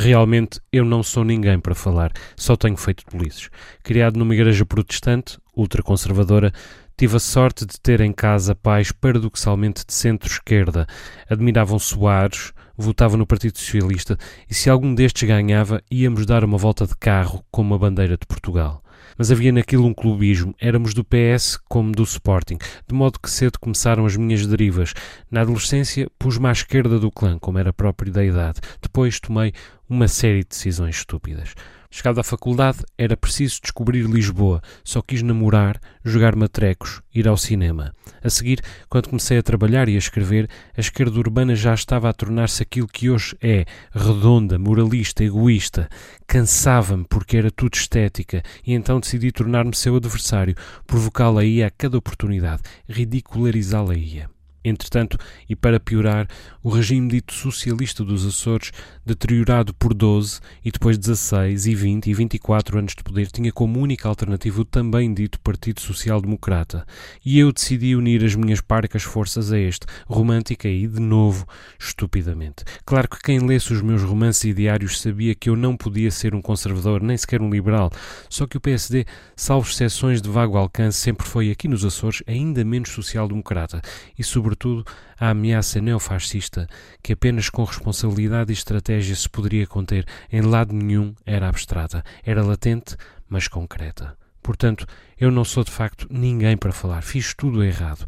Realmente eu não sou ninguém para falar, só tenho feito polícias. Criado numa igreja protestante, ultraconservadora, tive a sorte de ter em casa pais paradoxalmente de centro-esquerda. Admiravam Soares, votavam no Partido Socialista e se algum destes ganhava, íamos dar uma volta de carro com uma bandeira de Portugal mas havia naquilo um clubismo. Éramos do PS como do Sporting, de modo que cedo começaram as minhas derivas. Na adolescência, pus-me à esquerda do clã, como era próprio da idade. Depois tomei uma série de decisões estúpidas. Chegado à faculdade, era preciso descobrir Lisboa. Só quis namorar, jogar matrecos, ir ao cinema. A seguir, quando comecei a trabalhar e a escrever, a esquerda urbana já estava a tornar-se aquilo que hoje é: redonda, moralista, egoísta. Cansava-me porque era tudo estética e então decidi tornar-me seu adversário, provocá-la-ia a cada oportunidade, ridicularizá-la-ia. Entretanto, e para piorar, o regime dito socialista dos Açores, deteriorado por 12 e depois 16 e 20 e 24 anos de poder, tinha como única alternativa o também dito Partido Social Democrata. E eu decidi unir as minhas parcas forças a este, romântica e, de novo, estupidamente. Claro que quem lesse os meus romances e diários sabia que eu não podia ser um conservador, nem sequer um liberal, só que o PSD, salvo exceções de vago alcance, sempre foi, aqui nos Açores, ainda menos social-democrata e, sobretudo, sobretudo, a ameaça neofascista, que apenas com responsabilidade e estratégia se poderia conter, em lado nenhum era abstrata, era latente, mas concreta. Portanto, eu não sou de facto ninguém para falar, fiz tudo errado.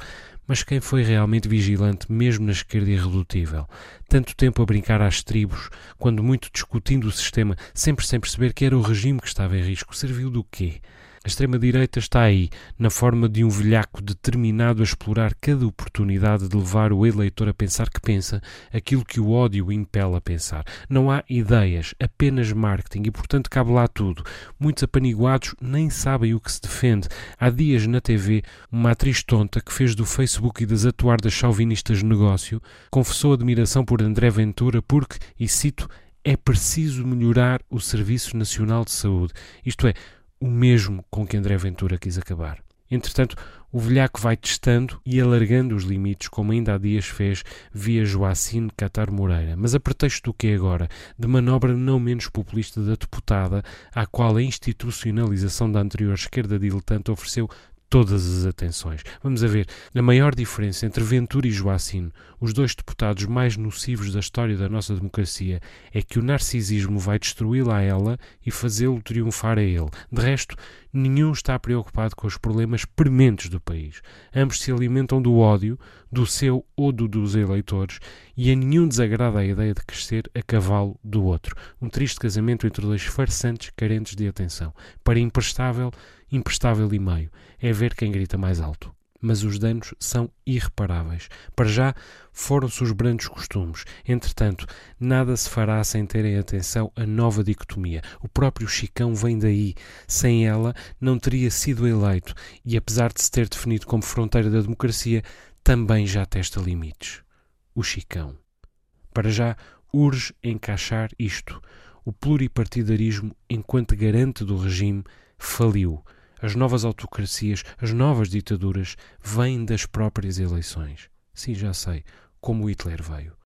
Mas quem foi realmente vigilante, mesmo na esquerda irredutível? Tanto tempo a brincar às tribos, quando muito discutindo o sistema, sempre sem perceber que era o regime que estava em risco, serviu do quê? A extrema-direita está aí, na forma de um velhaco determinado a explorar cada oportunidade de levar o eleitor a pensar que pensa aquilo que o ódio o impele a pensar. Não há ideias, apenas marketing e, portanto, cabe lá tudo. Muitos apaniguados nem sabem o que se defende. Há dias na TV, uma atriz tonta que fez do Facebook e das atuardas chauvinistas negócio confessou admiração por André Ventura porque, e cito, é preciso melhorar o Serviço Nacional de Saúde. Isto é, o mesmo com que André Ventura quis acabar. Entretanto, o velhaco vai testando e alargando os limites, como ainda há dias fez via Joacine Catar Moreira. Mas a pretexto do que é agora? De manobra não menos populista da deputada, à qual a institucionalização da anterior esquerda diletante ofereceu todas as atenções. Vamos a ver, a maior diferença entre Ventura e Joacine, os dois deputados mais nocivos da história da nossa democracia, é que o narcisismo vai destruí-la a ela e fazê-lo triunfar a ele. De resto, nenhum está preocupado com os problemas prementes do país. Ambos se alimentam do ódio, do seu ou do dos eleitores, e a nenhum desagrada a ideia de crescer a cavalo do outro. Um triste casamento entre dois farsantes carentes de atenção. Para imprestável, imprestável e meio. É ver quem grita mais alto. Mas os danos são irreparáveis. Para já, foram-se os brandos costumes. Entretanto, nada se fará sem terem atenção a nova dicotomia. O próprio Chicão vem daí. Sem ela, não teria sido eleito e, apesar de se ter definido como fronteira da democracia, também já testa limites. O Chicão. Para já, urge encaixar isto. O pluripartidarismo, enquanto garante do regime, faliu. As novas autocracias, as novas ditaduras, vêm das próprias eleições. Sim, já sei, como Hitler veio.